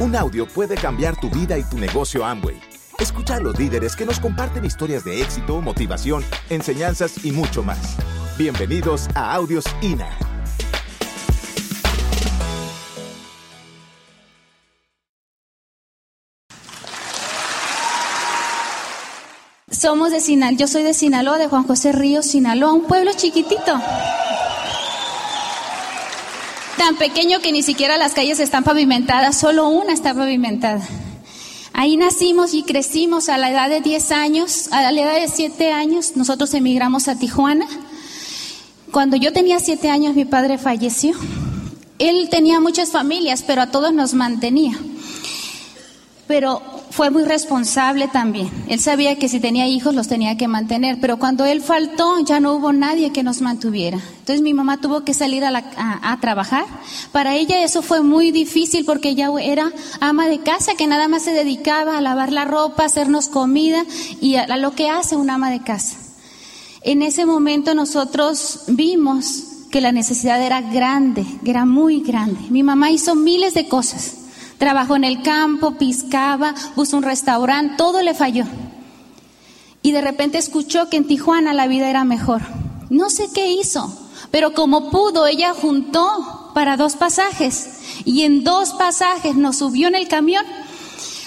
Un audio puede cambiar tu vida y tu negocio Amway. Escucha a los líderes que nos comparten historias de éxito, motivación, enseñanzas y mucho más. Bienvenidos a Audios INA. Somos de Sinaloa, yo soy de Sinaloa, de Juan José Ríos, Sinaloa, un pueblo chiquitito. Tan pequeño que ni siquiera las calles están pavimentadas, solo una está pavimentada. Ahí nacimos y crecimos a la edad de 10 años, a la edad de 7 años, nosotros emigramos a Tijuana. Cuando yo tenía 7 años mi padre falleció. Él tenía muchas familias, pero a todos nos mantenía. Pero fue muy responsable también. Él sabía que si tenía hijos los tenía que mantener, pero cuando él faltó ya no hubo nadie que nos mantuviera. Entonces mi mamá tuvo que salir a, trabajar. Para ella eso fue muy difícil porque ella era ama de casa que nada más se dedicaba a lavar la ropa, hacernos comida y a, a lo que hace una ama de casa. En ese momento nosotros vimos que la necesidad era grande, era muy grande. Mi mamá hizo miles de cosas Trabajó en el campo, piscaba, puso un restaurante, todo le falló. Y de repente escuchó que en Tijuana la vida era mejor. No sé qué hizo, pero como pudo, ella juntó para dos pasajes. Y en dos pasajes nos subió en el camión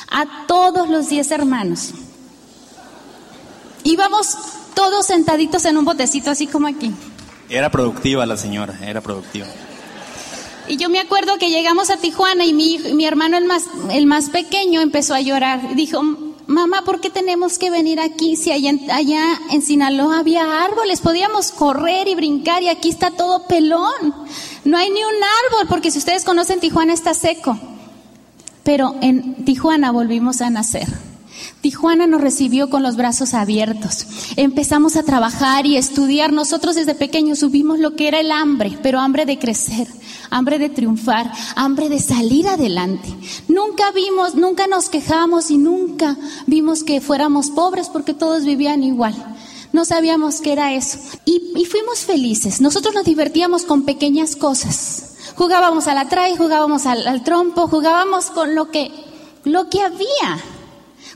a todos los diez hermanos. Íbamos todos sentaditos en un botecito, así como aquí. Era productiva la señora, era productiva. Y yo me acuerdo que llegamos a Tijuana y mi, hermano, el más, el más pequeño, empezó a llorar. Dijo, mamá, ¿por qué tenemos que venir aquí si allá, allá en Sinaloa había árboles? Podíamos correr y brincar y aquí está todo pelón. No hay ni un árbol porque si ustedes conocen Tijuana está seco. Pero en Tijuana volvimos a nacer. Tijuana nos recibió con los brazos abiertos. Empezamos a trabajar y estudiar. Nosotros desde pequeños subimos lo que era el hambre, pero hambre de crecer, hambre de triunfar, hambre de salir adelante. Nunca vimos, nunca nos quejamos y nunca vimos que fuéramos pobres porque todos vivían igual. No sabíamos qué era eso. Y, fuimos felices. Nosotros nos divertíamos con pequeñas cosas. Jugábamos a la jugábamos al, al trompo, jugábamos con lo que, lo que había.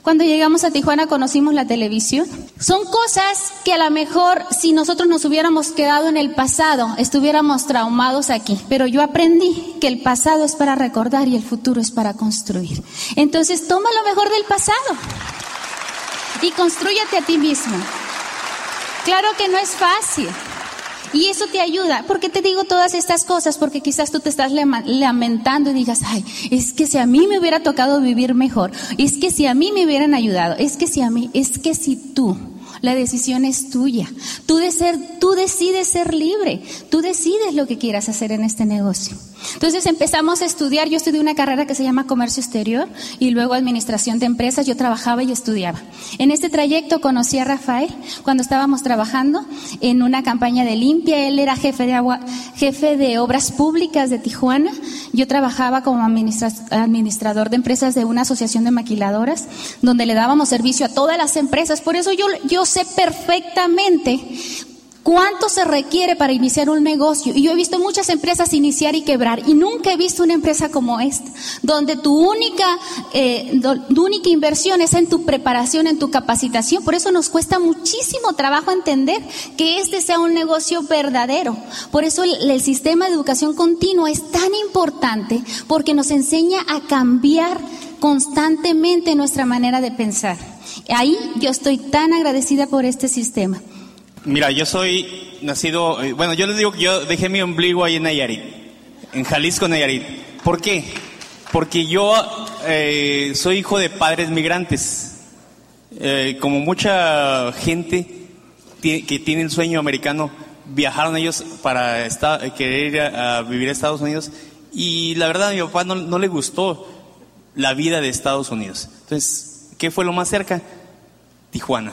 Cuando llegamos a Tijuana conocimos la televisión. Son cosas que a lo mejor si nosotros nos hubiéramos quedado en el pasado, estuviéramos traumados aquí. Pero yo aprendí que el pasado es para recordar y el futuro es para construir. Entonces toma lo mejor del pasado y construyete a ti mismo. Claro que no es fácil. Y eso te ayuda. ¿Por qué te digo todas estas cosas? Porque quizás tú te estás lamentando y digas, ay, es que si a mí me hubiera tocado vivir mejor, es que si a mí me hubieran ayudado, es que si a mí, es que si tú. La decisión es tuya. Tú, de tú decides ser libre. Tú decides lo que quieras hacer en este negocio. Entonces empezamos a estudiar. Yo estudié una carrera que se llama Comercio Exterior y luego Administración de Empresas. Yo trabajaba y estudiaba. En este trayecto conocí a Rafael cuando estábamos trabajando en una campaña de limpia. Él era jefe de, agua, jefe de obras públicas de Tijuana. Yo trabajaba como administrador de empresas de una asociación de maquiladoras donde le dábamos servicio a todas las empresas. Por eso yo sé perfectamente cuánto se requiere para iniciar un negocio. Y yo he visto muchas empresas iniciar y quebrar y nunca he visto una empresa como esta, donde tu única, eh, tu única inversión es en tu preparación, en tu capacitación. Por eso nos cuesta muchísimo trabajo entender que este sea un negocio verdadero. Por eso el, el sistema de educación continua es tan importante porque nos enseña a cambiar constantemente nuestra manera de pensar. Ahí yo estoy tan agradecida por este sistema. Mira, yo soy nacido, eh, bueno, yo les digo que yo dejé mi ombligo ahí en Nayarit, en Jalisco, Nayarit. ¿Por qué? Porque yo eh, soy hijo de padres migrantes. Eh, como mucha gente que tiene el sueño americano, viajaron ellos para querer vivir a Estados Unidos y la verdad a mi papá no le gustó la vida de Estados Unidos. Entonces, ¿Qué fue lo más cerca? Tijuana.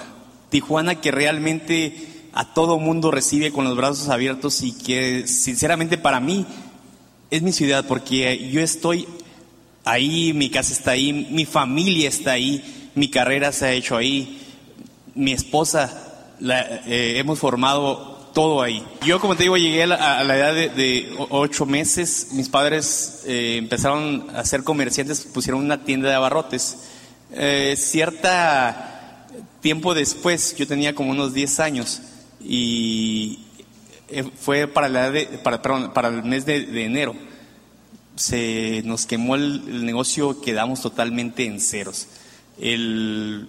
Tijuana que realmente a todo mundo recibe con los brazos abiertos y que sinceramente para mí es mi ciudad porque yo estoy ahí, mi casa está ahí, mi familia está ahí, mi carrera se ha hecho ahí, mi esposa la, eh, hemos formado todo ahí. Yo, como te digo, llegué a la, edad de, ocho meses. Mis padres eh, empezaron a ser comerciantes, pusieron una tienda de abarrotes. Eh, cierta tiempo después, yo tenía como unos 10 años y eh, fue para, la de, para, el mes de, enero. Se nos quemó el, negocio, quedamos totalmente en ceros. El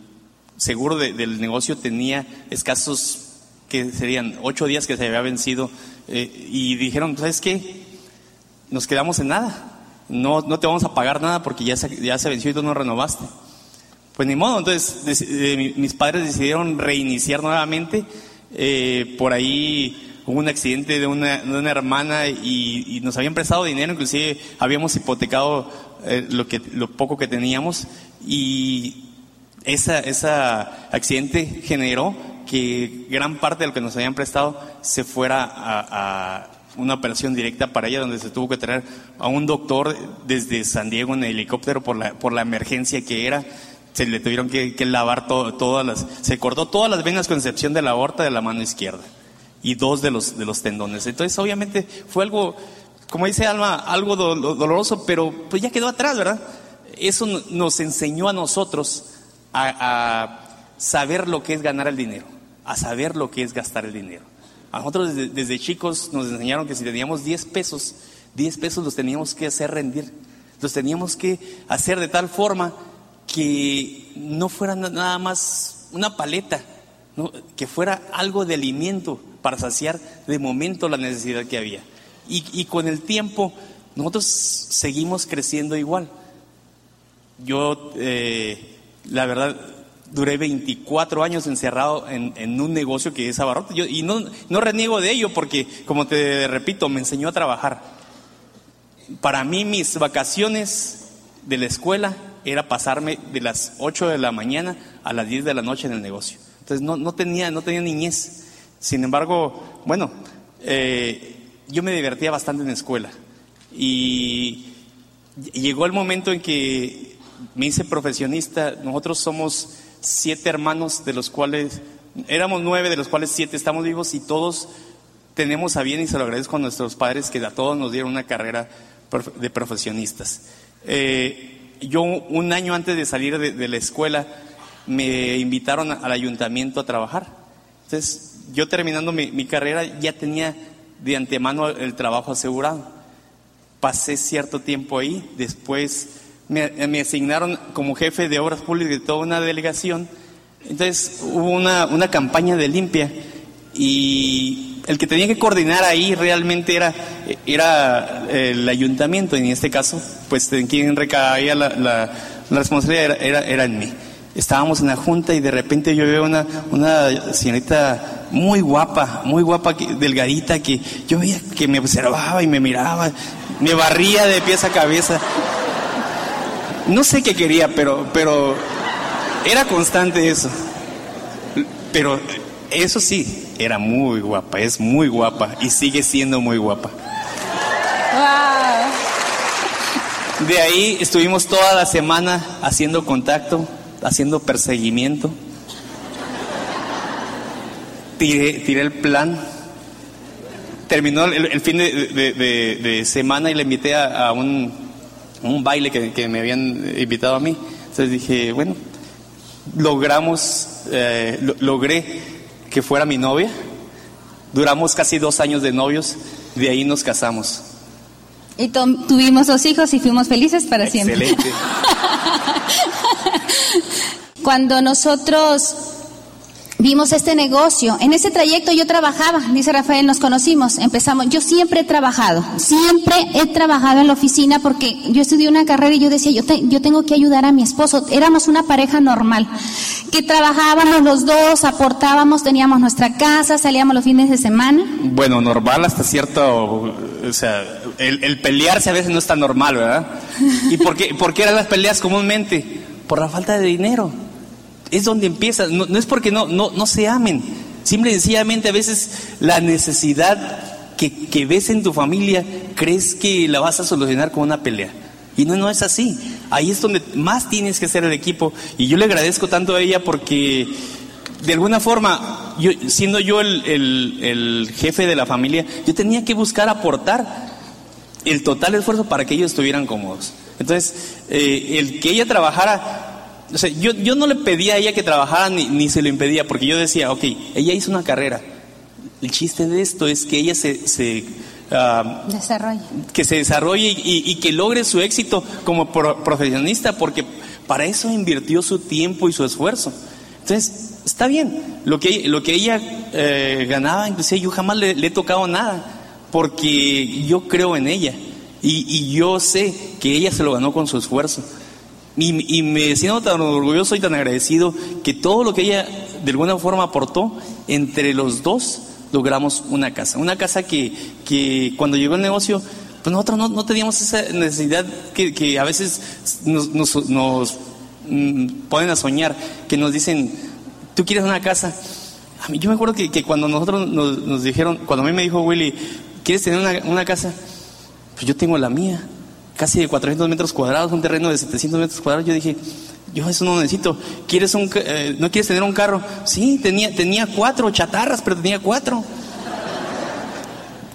seguro del negocio tenía escasos que serían ocho días que se había vencido, eh, y dijeron, ¿sabes qué? Nos quedamos en nada, no, no te vamos a pagar nada porque ya se, ya se venció y tú no renovaste. Pues ni modo, entonces eh, mis padres decidieron reiniciar nuevamente, eh, por ahí hubo un accidente de una, de una hermana y, nos habían prestado dinero, inclusive habíamos hipotecado lo, que, lo poco que teníamos y ese esa accidente generó que gran parte de lo que nos habían prestado se fuera a, una operación directa para ella, donde se tuvo que traer a un doctor desde San Diego en helicóptero por la, por la emergencia que era. Se le tuvieron que, lavar todas las, se cortó todas las venas con excepción de la aorta de la mano izquierda y dos de los, de los tendones. Entonces, obviamente, fue algo, como dice Alma, algo doloroso, pero pues ya quedó atrás, ¿verdad? Eso nos enseñó a nosotros a saber lo que es ganar el dinero a saber lo que es gastar el dinero. A nosotros desde, chicos nos enseñaron que si teníamos 10 pesos, 10 pesos los teníamos que hacer rendir. Los teníamos que hacer de tal forma que no fuera nada más una paleta, que fuera algo de alimento para saciar de momento la necesidad que había. Y, con el tiempo nosotros seguimos creciendo igual. Yo, eh, la verdad, duré 24 años encerrado en, un negocio que es abarrote. y no, no reniego de ello porque, como te repito, me enseñó a trabajar. Para mí mis vacaciones de la escuela era pasarme de las 8 de la mañana a las 10 de la noche en el negocio. Entonces no, no, tenía, no tenía niñez. Sin embargo, bueno, eh, yo me divertía bastante en la escuela. Y llegó el momento en que me hice profesionista. Nosotros somos siete hermanos, de los cuales éramos nueve, de los cuales siete estamos vivos y todos tenemos a bien, y se lo agradezco a nuestros padres, que a todos nos dieron una carrera de profesionistas. Eh, yo un año antes de salir de, la escuela me invitaron al ayuntamiento a trabajar. Entonces, yo terminando mi, mi carrera ya tenía de antemano el trabajo asegurado. Pasé cierto tiempo ahí, después me, asignaron como jefe de obras públicas de toda una delegación. Entonces hubo una, una campaña de limpia y el que tenía que coordinar ahí realmente era, era el ayuntamiento, en este caso, pues en quien recaía la, responsabilidad era, era, en mí. Estábamos en la junta y de repente yo veo una, una señorita muy guapa, muy guapa, delgadita, que yo veía que me observaba y me miraba, me barría de pies a cabeza. No sé qué quería, pero, pero era constante eso. Pero eso sí, era muy guapa, es muy guapa y sigue siendo muy guapa. De ahí estuvimos toda la semana haciendo contacto, haciendo perseguimiento. Tiré, el plan. Terminó el, fin de, semana y le invité a un un baile que, me habían invitado a mí. Entonces dije, bueno, logramos, eh, logré que fuera mi novia. Duramos casi dos años de novios, de ahí nos casamos. Y tuvimos dos hijos y fuimos felices para siempre. Excelente. Cuando nosotros vimos este negocio. En ese trayecto yo trabajaba, dice Rafael, nos conocimos, empezamos. Yo siempre he trabajado, siempre he trabajado en la oficina porque yo estudié una carrera y yo decía, yo, yo tengo que ayudar a mi esposo. Éramos una pareja normal, que trabajábamos los dos, aportábamos, teníamos nuestra casa, salíamos los fines de semana. Bueno, normal hasta cierto, o sea, el, pelearse a veces no está normal, ¿verdad? ¿Y por qué, por qué eran las peleas comúnmente? Por la falta de dinero es donde empieza. No, es porque no, no, no se amen. Simple y sencillamente a veces la necesidad que, que, ves en tu familia crees que la vas a solucionar con una pelea. Y no, no es así. Ahí es donde más tienes que ser el equipo. Y yo le agradezco tanto a ella porque de alguna forma, yo, siendo yo el, el, jefe de la familia, yo tenía que buscar aportar el total esfuerzo para que ellos estuvieran cómodos. Entonces, eh, el que ella trabajara, o sea, yo, yo no le pedía a ella que trabajara ni, ni se lo impedía, porque yo decía, ok, ella hizo una carrera. El chiste de esto es que ella se, se uh, desarrolle. que se desarrolle y, y, que logre su éxito como profesionista, porque para eso invirtió su tiempo y su esfuerzo. Entonces, está bien. Lo que, lo que ella eh, ganaba, inclusive yo jamás le, he tocado nada, porque yo creo en ella. Y, yo sé que ella se lo ganó con su esfuerzo. Y, me siento tan orgulloso y tan agradecido que todo lo que ella de alguna forma aportó, entre los dos logramos una casa. Una casa que, que cuando llegó el negocio, pues nosotros no, no teníamos esa necesidad que, que a veces nos, nos, nos mm, ponen a soñar, que nos dicen, ¿tú quieres una casa? A mí, yo me acuerdo que, que cuando nosotros nos, nos, dijeron, cuando a mí me dijo Willy, ¿quieres tener una, una, casa? Pues yo tengo la mía, casi de 400 metros cuadrados, un terreno de 700 metros cuadrados. Yo dije, yo eso no necesito. ¿Quieres un, eh, ¿No quieres tener un carro? Sí, tenía, tenía cuatro chatarras, pero tenía cuatro.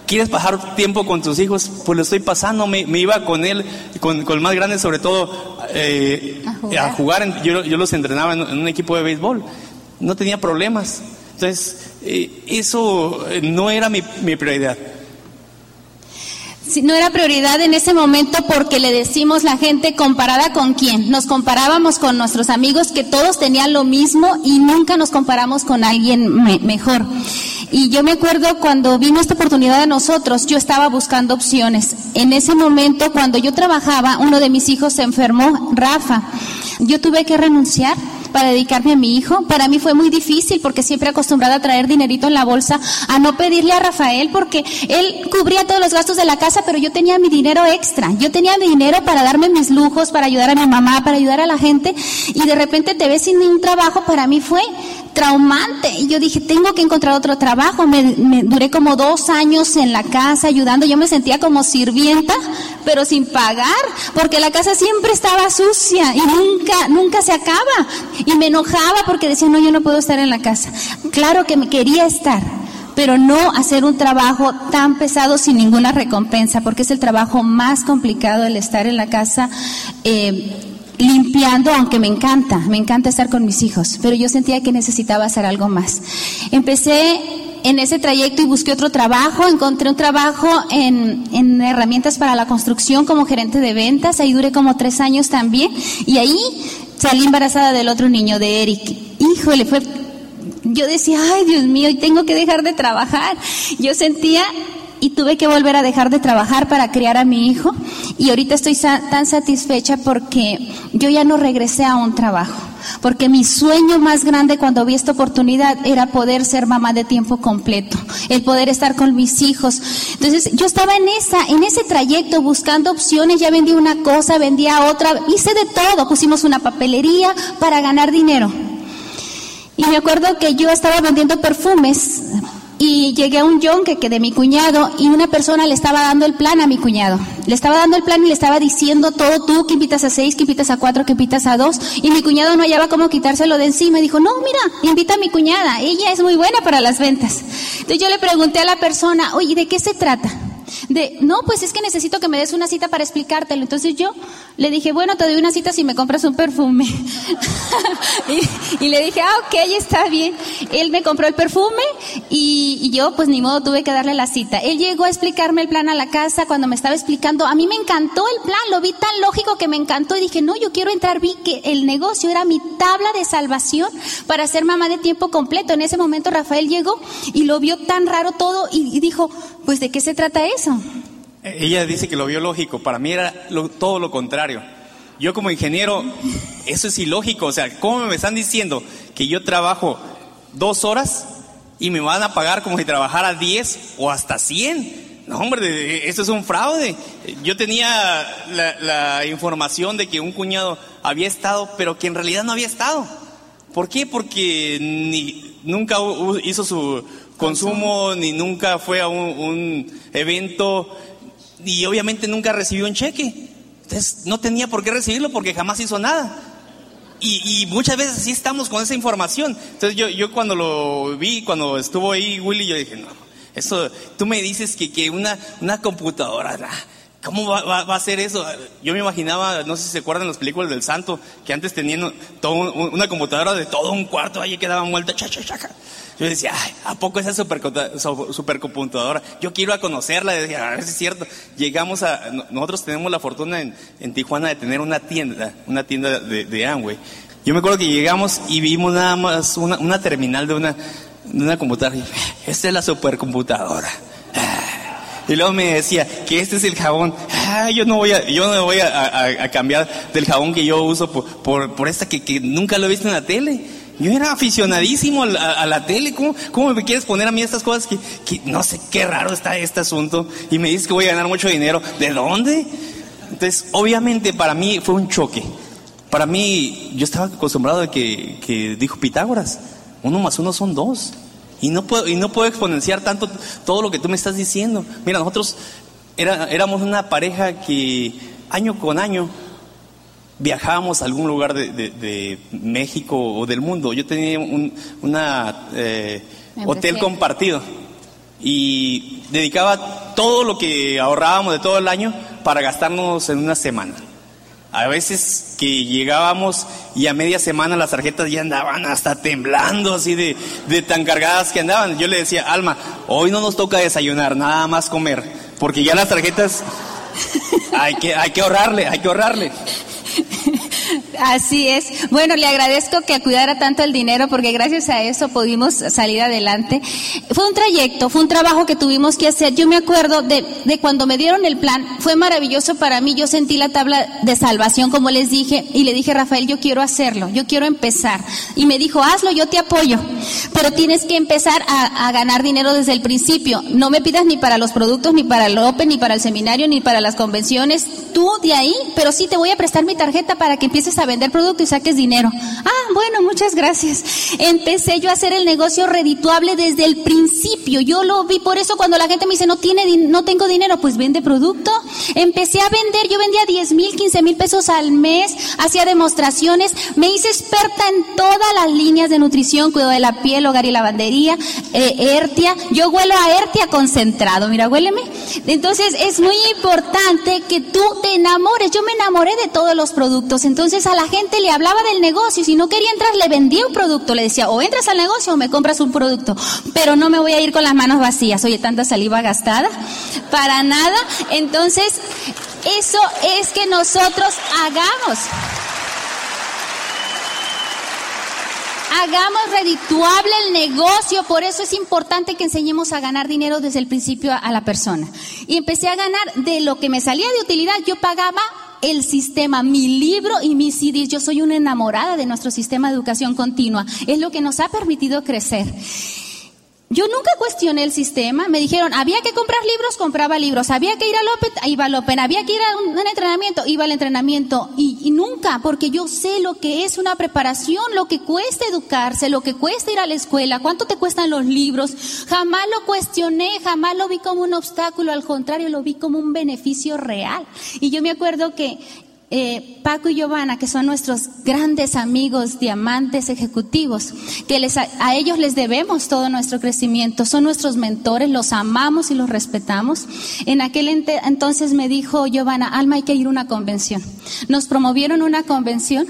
¿Quieres pasar tiempo con tus hijos? Pues lo estoy pasando. Me, me iba con él, con, con, el más grande, sobre todo, eh, a jugar. yo, yo, los entrenaba en, en un equipo de béisbol no tenía problemas. Entonces, eh, eso no era mi, mi prioridad. No era prioridad en ese momento porque le decimos la gente comparada con quién. Nos comparábamos con nuestros amigos que todos tenían lo mismo y nunca nos comparamos con alguien mejor. Y yo me acuerdo cuando vino esta oportunidad de nosotros, yo estaba buscando opciones. En ese momento, cuando yo trabajaba, uno de mis hijos se enfermó, Rafa. Yo tuve que renunciar para dedicarme a mi hijo. Para mí fue muy difícil porque siempre acostumbrada a traer dinerito en la bolsa, a no pedirle a Rafael porque él cubría todos los gastos de la casa, pero yo tenía mi dinero extra. Yo tenía mi dinero para darme mis lujos, para ayudar a mi mamá, para ayudar a la gente y de repente te ves sin ningún trabajo. Para mí fue traumante. Y yo dije, tengo que encontrar otro trabajo. Me, duré como dos años en la casa ayudando. Yo me sentía como sirvienta, pero sin pagar, porque la casa siempre estaba sucia y nunca, nunca se acaba. Y me enojaba porque decía, no, yo no puedo estar en la casa. Claro que me quería estar, pero no hacer un trabajo tan pesado sin ninguna recompensa, porque es el trabajo más complicado el estar en la casa. Eh, limpiando, aunque me encanta, me encanta estar con mis hijos, pero yo sentía que necesitaba hacer algo más. Empecé en ese trayecto y busqué otro trabajo, encontré un trabajo en, en, herramientas para la construcción como gerente de ventas, ahí duré como tres años también, y ahí salí embarazada del otro niño, de Eric. Híjole, fue... Yo decía, ay Dios mío, y tengo que dejar de trabajar. Yo sentía y tuve que volver a dejar de trabajar para criar a mi hijo y ahorita estoy tan satisfecha porque yo ya no regresé a un trabajo, porque mi sueño más grande cuando vi esta oportunidad era poder ser mamá de tiempo completo, el poder estar con mis hijos. Entonces yo estaba en esa, en ese trayecto buscando opciones, ya vendí una cosa, vendía otra, hice de todo, pusimos una papelería para ganar dinero. Y me acuerdo que yo estaba vendiendo perfumes y llegué a un yonque que de mi cuñado y una persona le estaba dando el plan a mi cuñado. Le estaba dando el plan y le estaba diciendo todo tú que invitas a seis, que invitas a cuatro, que invitas a dos. Y mi cuñado no hallaba cómo quitárselo de encima y dijo, no, mira, invita a mi cuñada, ella es muy buena para las ventas. Entonces yo le pregunté a la persona, oye, ¿de qué se trata? De, no, pues es que necesito que me des una cita para explicártelo. Entonces yo le dije, bueno, te doy una cita si me compras un perfume. y, le dije, ah, ok, está bien. Él me compró el perfume y, yo, pues ni modo, tuve que darle la cita. Él llegó a explicarme el plan a la casa cuando me estaba explicando. A mí me encantó el plan, lo vi tan lógico que me encantó y dije, no, yo quiero entrar. Vi que el negocio era mi tabla de salvación para ser mamá de tiempo completo. En ese momento Rafael llegó y lo vio tan raro todo y, y dijo, pues ¿de qué se trata eso? Ella dice que lo vio lógico, para mí era todo lo contrario. Yo como ingeniero, eso es ilógico, o sea, ¿cómo me están diciendo que yo trabajo dos horas y me van a pagar como si trabajara diez o hasta cien? No, hombre, eso es un fraude. Yo tenía la, la, información de que un cuñado había estado, pero que en realidad no había estado. ¿Por qué? Porque ni, nunca hizo su, consumo, ni nunca fue a un, evento, y obviamente nunca recibió un cheque. Entonces no tenía por qué recibirlo porque jamás hizo nada. Y, muchas veces sí estamos con esa información. Entonces yo, yo cuando lo vi, cuando estuvo ahí Willy, yo dije, no, eso, tú me dices que, que una, una computadora, ¿cómo va, a ser eso? Yo me imaginaba, no sé si se acuerdan las películas del santo, que antes tenían una computadora de todo un cuarto, ahí quedaba muerta, cha, cha, cha. Yo decía, Ay, ¿a poco esa supercomputadora? Yo quiero a conocerla. decía, a ver si es cierto. Llegamos a, nosotros tenemos la fortuna en, Tijuana de tener una tienda, una tienda de, de Amway. Yo me acuerdo que llegamos y vimos nada más una, terminal de una, de una computadora. Esta es la supercomputadora. Y luego me decía que este es el jabón. Ah, yo no voy a, yo no voy a, a, cambiar del jabón que yo uso por, por, por esta que, que, nunca lo he visto en la tele. Yo era aficionadísimo a, la tele. ¿Cómo, ¿Cómo, me quieres poner a mí estas cosas que, no sé qué raro está este asunto? Y me dices que voy a ganar mucho dinero. ¿De dónde? Entonces, obviamente para mí fue un choque. Para mí, yo estaba acostumbrado a que, que dijo Pitágoras, uno más uno son dos. Y no puedo, y no puedo exponenciar tanto todo lo que tú me estás diciendo. Mira, nosotros era, éramos una pareja que año con año viajábamos a algún lugar de, México o del mundo. Yo tenía un una, eh, hotel compartido y dedicaba todo lo que ahorrábamos de todo el año para gastarnos en una semana. A veces que llegábamos y a media semana las tarjetas ya andaban hasta temblando, así de, de tan cargadas que andaban. Yo le decía, Alma, hoy no nos toca desayunar, nada más comer, porque ya las tarjetas hay que, hay que ahorrarle, hay que ahorrarle. Así es. Bueno, le agradezco que cuidara tanto el dinero porque gracias a eso pudimos salir adelante. Fue un trayecto, fue un trabajo que tuvimos que hacer. Yo me acuerdo de, de cuando me dieron el plan, fue maravilloso para mí. Yo sentí la tabla de salvación, como les dije, y le dije, Rafael, yo quiero hacerlo, yo quiero empezar. Y me dijo, hazlo, yo te apoyo. Pero tienes que empezar a, a ganar dinero desde el principio. No me pidas ni para los productos, ni para el Open, ni para el seminario, ni para las convenciones. Tú de ahí, pero sí te voy a prestar mi tarjeta para que empieces a vender producto y saques dinero. Ah, bueno, muchas gracias. Empecé yo a hacer el negocio redituable desde el principio. Yo lo vi, por eso cuando la gente me dice, no, tiene, no tengo dinero, pues vende producto. Empecé a vender, yo vendía 10 mil, 15 mil pesos al mes, hacía demostraciones, me hice experta en todas las líneas de nutrición, cuidado de la piel, hogar y lavandería, eh, Ertia. Yo huelo a Ertia concentrado, mira, huéleme. Entonces es muy importante que tú te enamores. Yo me enamoré de todos los productos. Entonces a la gente le hablaba del negocio, si no quería entrar le vendía un producto, le decía o entras al negocio o me compras un producto, pero no me voy a ir con las manos vacías, oye, tanta saliva gastada, para nada, entonces eso es que nosotros hagamos. Hagamos redituable el negocio, por eso es importante que enseñemos a ganar dinero desde el principio a la persona. Y empecé a ganar de lo que me salía de utilidad, yo pagaba el sistema, mi libro y mis CDs. Yo soy una enamorada de nuestro sistema de educación continua. Es lo que nos ha permitido crecer. Yo nunca cuestioné el sistema. Me dijeron, había que comprar libros, compraba libros. Había que ir al Open, iba al Open. Había que ir a un, entrenamiento, iba al entrenamiento. Y, nunca, porque yo sé lo que es una preparación, lo que cuesta educarse, lo que cuesta ir a la escuela, cuánto te cuestan los libros. Jamás lo cuestioné, jamás lo vi como un obstáculo. Al contrario, lo vi como un beneficio real. Y yo me acuerdo que eh, Paco y Giovanna, que son nuestros grandes amigos, diamantes ejecutivos, que les, a, ellos les debemos todo nuestro crecimiento, son nuestros mentores, los amamos y los respetamos. En aquel entonces me dijo Giovanna, Alma, hay que ir a una convención. Nos promovieron una convención.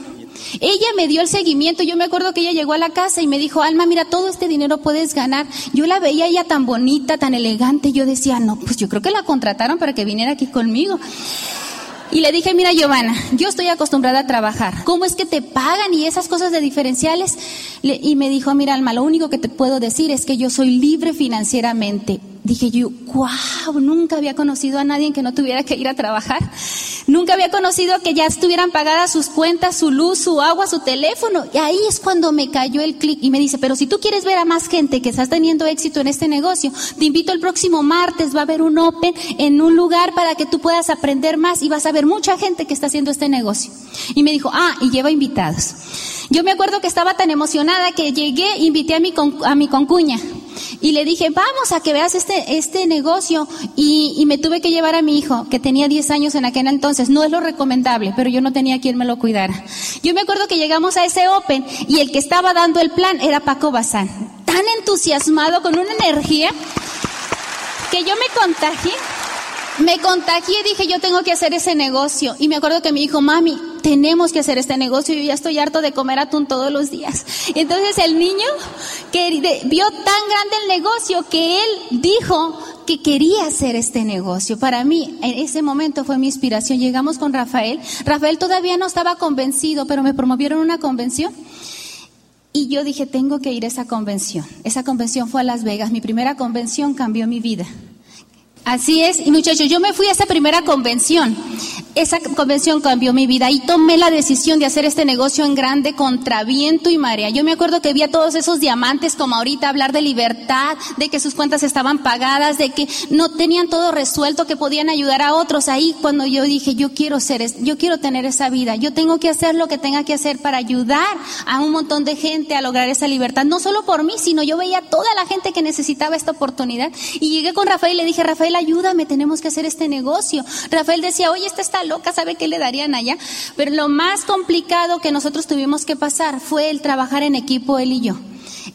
Ella me dio el seguimiento, yo me acuerdo que ella llegó a la casa y me dijo, Alma, mira, todo este dinero puedes ganar. Yo la veía ella tan bonita, tan elegante, yo decía, no, pues yo creo que la contrataron para que viniera aquí conmigo. Y le dije, mira Giovanna, yo estoy acostumbrada a trabajar. ¿Cómo es que te pagan y esas cosas de diferenciales? y me dijo, mira Alma, lo único que te puedo decir es que yo soy libre financieramente dije yo, wow, nunca había conocido a nadie que no tuviera que ir a trabajar. Nunca había conocido que ya estuvieran pagadas sus cuentas, su luz, su agua, su teléfono. Y ahí es cuando me cayó el clic y me dice, pero si tú quieres ver a más gente que estás teniendo éxito en este negocio, te invito el próximo martes, va a haber un Open en un lugar para que tú puedas aprender más y vas a ver mucha gente que está haciendo este negocio. Y me dijo, ah, y lleva invitados. Yo me acuerdo que estaba tan emocionada que llegué, invité a mi, a mi concuña. Y le dije, vamos a que veas este, este negocio. Y, y me tuve que llevar a mi hijo, que tenía 10 años en aquel entonces. No es lo recomendable, pero yo no tenía quien me lo cuidara. Yo me acuerdo que llegamos a ese Open y el que estaba dando el plan era Paco Bazán. Tan entusiasmado, con una energía, que yo me contagié me contagié dije, yo tengo que hacer ese negocio. Y me acuerdo que me dijo, mami, tenemos que hacer este negocio. Yo ya estoy harto de comer atún todos los días. Entonces el niño vio tan grande el negocio que él dijo que quería hacer este negocio. Para mí, en ese momento fue mi inspiración. Llegamos con Rafael. Rafael todavía no estaba convencido, pero me promovieron una convención. Y yo dije, tengo que ir a esa convención. Esa convención fue a Las Vegas. Mi primera convención cambió mi vida. Así es, y muchachos, yo me fui a esa primera convención. Esa convención cambió mi vida y tomé la decisión de hacer este negocio en grande contra viento y marea. Yo me acuerdo que vi a todos esos diamantes como ahorita hablar de libertad, de que sus cuentas estaban pagadas, de que no tenían todo resuelto, que podían ayudar a otros. Ahí cuando yo dije, yo quiero ser, yo quiero tener esa vida, yo tengo que hacer lo que tenga que hacer para ayudar a un montón de gente a lograr esa libertad, no solo por mí, sino yo veía a toda la gente que necesitaba esta oportunidad y llegué con Rafael y le dije, Rafael, ayúdame, tenemos que hacer este negocio. Rafael decía, oye, esta está loca, ¿sabe qué le darían allá? Pero lo más complicado que nosotros tuvimos que pasar fue el trabajar en equipo, él y yo.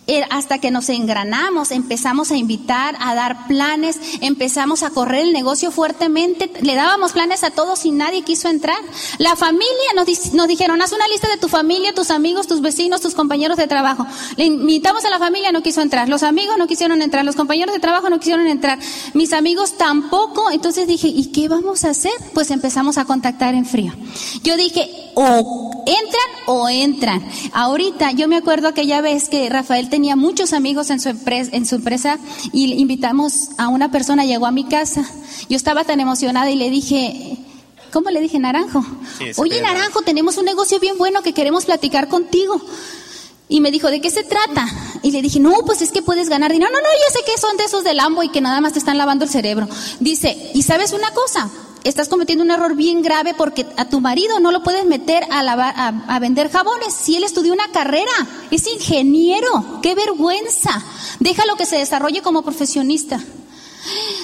Eh, hasta que nos engranamos, empezamos a invitar, a dar planes, empezamos a correr el negocio fuertemente, le dábamos planes a todos y nadie quiso entrar. La familia nos, nos dijeron, haz una lista de tu familia, tus amigos, tus vecinos, tus compañeros de trabajo. Le invitamos a la familia, no quiso entrar. Los amigos no quisieron entrar, los compañeros de trabajo no quisieron entrar. Mis amigos tampoco. Entonces dije, ¿y qué vamos a hacer? Pues empezamos a contactar en frío. Yo dije, o entran o entran. Ahorita yo me acuerdo aquella vez que Rafael tenía muchos amigos en su empresa, en su empresa y invitamos a una persona, llegó a mi casa. Yo estaba tan emocionada y le dije, ¿cómo le dije, Naranjo? Oye, Naranjo, tenemos un negocio bien bueno que queremos platicar contigo. Y me dijo, ¿de qué se trata? Y le dije, no, pues es que puedes ganar dinero. No, no, no, yo sé que son de esos del Lambo y que nada más te están lavando el cerebro. Dice, ¿y sabes una cosa? Estás cometiendo un error bien grave porque a tu marido no lo puedes meter a, lavar, a, vender jabones. Si él estudió una carrera, es ingeniero, qué vergüenza. Déjalo que se desarrolle como profesionista.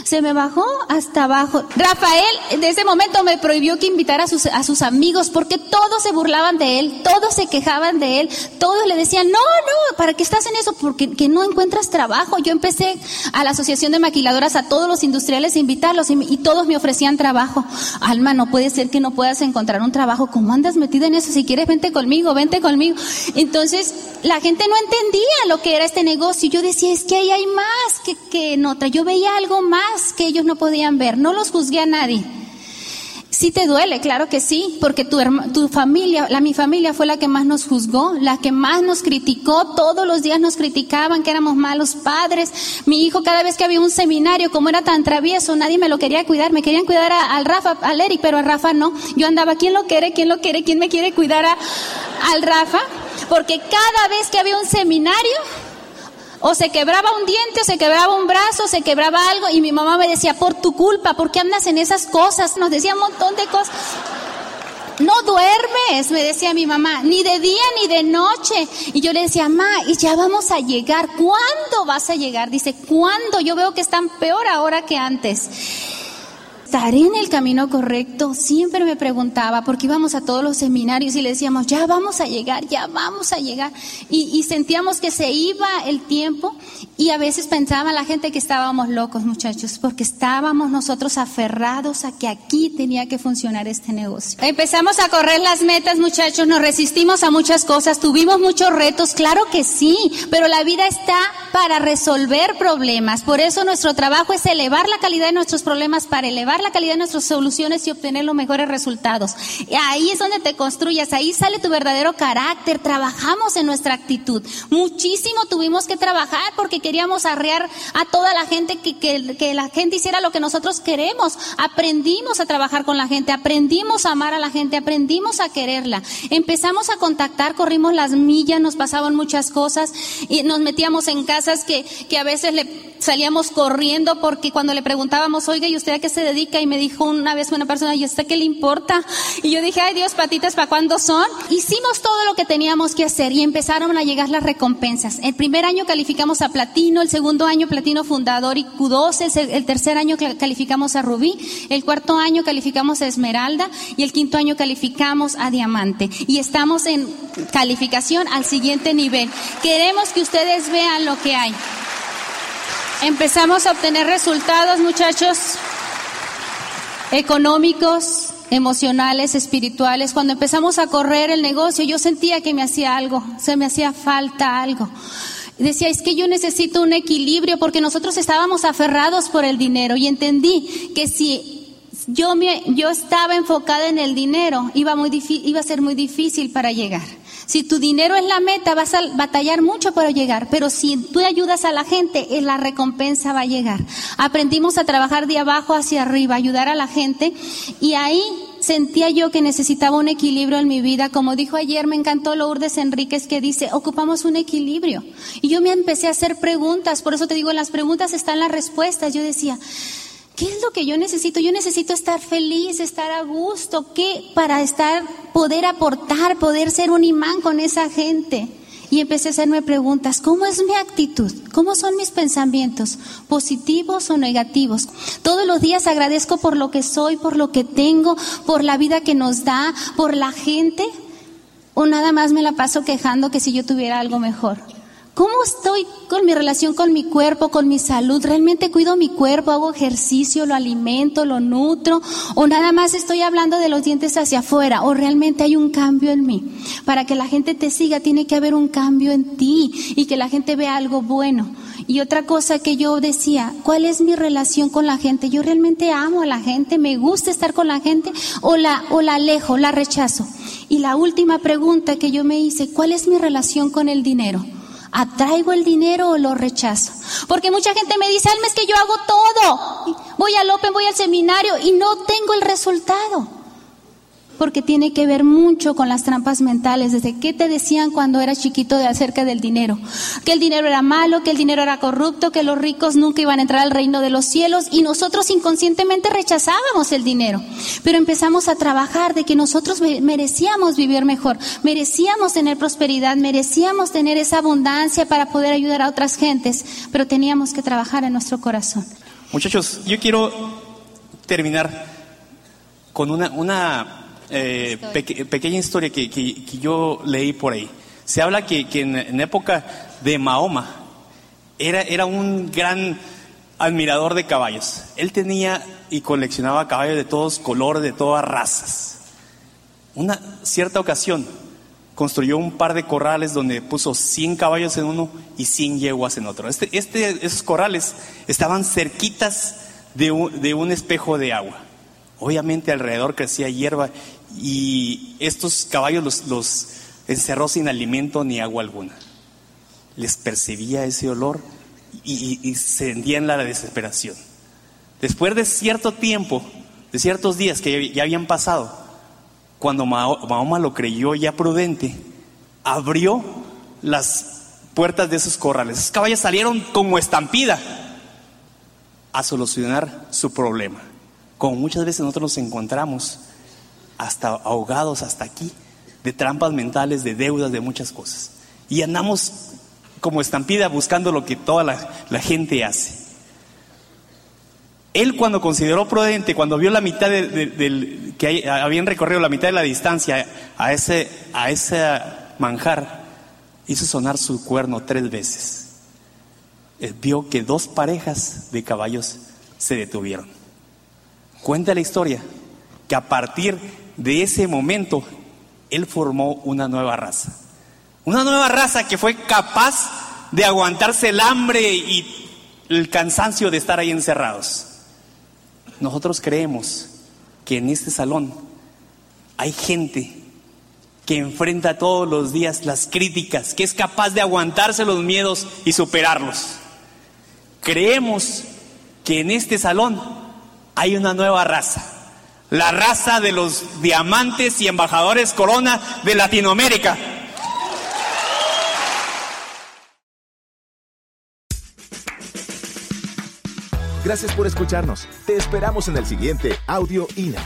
Se me bajó hasta abajo. Rafael en ese momento me prohibió que invitara a sus, a sus amigos porque todos se burlaban de él, todos se quejaban de él, todos le decían, no, no, ¿para qué estás en eso? Porque que no encuentras trabajo. Yo empecé a la Asociación de Maquiladoras, a todos los industriales, a invitarlos y, y todos me ofrecían trabajo. Alma, no puede ser que no puedas encontrar un trabajo. ¿Cómo andas metida en eso? Si quieres, vente conmigo, vente conmigo. Entonces, la gente no entendía lo que era este negocio. Yo decía, es que ahí hay más que, que. Yo veía algo más que ellos no podían ver. No los juzgué a nadie. Sí te duele, claro que sí, porque tu, tu familia, la mi familia fue la que más nos juzgó, la que más nos criticó, todos los días nos criticaban que éramos malos padres. Mi hijo cada vez que había un seminario, como era tan travieso, nadie me lo quería cuidar, me querían cuidar al Rafa, al Eric, pero a Rafa no. Yo andaba, ¿quién lo quiere? ¿Quién lo quiere? ¿Quién me quiere cuidar al Rafa? Porque cada vez que había un seminario, o se quebraba un diente, o se quebraba un brazo, se quebraba algo y mi mamá me decía, por tu culpa, ¿por qué andas en esas cosas? Nos decía un montón de cosas. No duermes, me decía mi mamá, ni de día ni de noche. Y yo le decía, mamá, y ya vamos a llegar. ¿Cuándo vas a llegar? Dice, ¿cuándo? Yo veo que están peor ahora que antes estaré en el camino correcto. Siempre me preguntaba, porque íbamos a todos los seminarios y le decíamos, ya vamos a llegar, ya vamos a llegar. Y, sentíamos que se iba el tiempo y a veces pensaba la gente que estábamos locos, muchachos, porque estábamos nosotros aferrados a que aquí tenía que funcionar este negocio. Empezamos a correr las metas, muchachos, nos resistimos a muchas cosas, tuvimos muchos retos, claro que sí, pero la vida está para resolver problemas. Por eso nuestro trabajo es elevar la calidad de nuestros problemas para elevar la calidad de nuestras soluciones y obtener los mejores resultados. Ahí es donde te construyas, ahí sale tu verdadero carácter. Trabajamos en nuestra actitud. Muchísimo tuvimos que trabajar porque queríamos arrear a toda la gente, que, que, que la gente hiciera lo que nosotros queremos. Aprendimos a trabajar con la gente, aprendimos a amar a la gente, aprendimos a quererla. Empezamos a contactar, corrimos las millas, nos pasaban muchas cosas y nos metíamos en casas que, que a veces le salíamos corriendo porque cuando le preguntábamos, oiga, ¿y usted a qué se dedica? Y me dijo una vez una persona, ¿y usted qué le importa? Y yo dije, ay Dios, patitas, ¿para cuándo son? Hicimos todo lo que teníamos que hacer y empezaron a llegar las recompensas. El primer año calificamos a platino, el segundo año platino fundador y Q12, el, el tercer año calificamos a rubí, el cuarto año calificamos a esmeralda y el quinto año calificamos a diamante. Y estamos en calificación al siguiente nivel. Queremos que ustedes vean lo que hay. Empezamos a obtener resultados, muchachos, económicos, emocionales, espirituales. Cuando empezamos a correr el negocio, yo sentía que me hacía algo, se me hacía falta algo. Decía, es que yo necesito un equilibrio porque nosotros estábamos aferrados por el dinero y entendí que si yo, me, yo estaba enfocada en el dinero, iba, muy iba a ser muy difícil para llegar. Si tu dinero es la meta, vas a batallar mucho para llegar, pero si tú ayudas a la gente, eh, la recompensa va a llegar. Aprendimos a trabajar de abajo hacia arriba, ayudar a la gente y ahí sentía yo que necesitaba un equilibrio en mi vida. Como dijo ayer, me encantó Lourdes Enríquez que dice, ocupamos un equilibrio. Y yo me empecé a hacer preguntas, por eso te digo, en las preguntas están las respuestas. Yo decía, ¿Qué es lo que yo necesito? Yo necesito estar feliz, estar a gusto, ¿qué? Para estar, poder aportar, poder ser un imán con esa gente. Y empecé a hacerme preguntas, ¿cómo es mi actitud? ¿Cómo son mis pensamientos? ¿Positivos o negativos? Todos los días agradezco por lo que soy, por lo que tengo, por la vida que nos da, por la gente. ¿O nada más me la paso quejando que si yo tuviera algo mejor? ¿Cómo estoy con mi relación con mi cuerpo, con mi salud? ¿Realmente cuido mi cuerpo, hago ejercicio, lo alimento, lo nutro? ¿O nada más estoy hablando de los dientes hacia afuera? ¿O realmente hay un cambio en mí? Para que la gente te siga tiene que haber un cambio en ti y que la gente vea algo bueno. Y otra cosa que yo decía, ¿cuál es mi relación con la gente? ¿Yo realmente amo a la gente? ¿Me gusta estar con la gente? ¿O la, o la alejo, la rechazo? Y la última pregunta que yo me hice, ¿cuál es mi relación con el dinero? ¿Atraigo el dinero o lo rechazo? Porque mucha gente me dice, Alma, es que yo hago todo. Voy al Open, voy al seminario y no tengo el resultado porque tiene que ver mucho con las trampas mentales. Desde qué te decían cuando eras chiquito de acerca del dinero, que el dinero era malo, que el dinero era corrupto, que los ricos nunca iban a entrar al reino de los cielos y nosotros inconscientemente rechazábamos el dinero. Pero empezamos a trabajar de que nosotros merecíamos vivir mejor, merecíamos tener prosperidad, merecíamos tener esa abundancia para poder ayudar a otras gentes, pero teníamos que trabajar en nuestro corazón. Muchachos, yo quiero terminar con una, una eh, pequeña historia que, yo leí por ahí. Se habla que, en, época de Mahoma era, era un gran admirador de caballos. Él tenía y coleccionaba caballos de todos colores, de todas razas. Una cierta ocasión construyó un par de corrales donde puso 100 caballos en uno y 100 yeguas en otro. Este, este, esos corrales estaban cerquitas de un, de un espejo de agua. Obviamente alrededor crecía hierba y estos caballos los, encerró sin alimento ni agua alguna. Les percibía ese olor y, y, sentían la desesperación. Después de cierto tiempo, de ciertos días que ya habían pasado, cuando Mahoma lo creyó ya prudente, abrió las puertas de esos corrales. Esos caballos salieron como estampida a solucionar su problema. Como muchas veces nosotros nos encontramos hasta ahogados hasta aquí de trampas mentales, de deudas, de muchas cosas. Y andamos como estampida buscando lo que toda la, gente hace. Él cuando consideró prudente, cuando vio la mitad del que habían recorrido la mitad de la distancia a ese, a ese manjar, hizo sonar su cuerno tres veces. Él vio que dos parejas de caballos se detuvieron. Cuenta la historia que a partir de ese momento, él formó una nueva raza. Una nueva raza que fue capaz de aguantarse el hambre y el cansancio de estar ahí encerrados. Nosotros creemos que en este salón hay gente que enfrenta todos los días las críticas, que es capaz de aguantarse los miedos y superarlos. Creemos que en este salón hay una nueva raza la raza de los diamantes y embajadores corona de Latinoamérica. Gracias por escucharnos. Te esperamos en el siguiente Audio INA.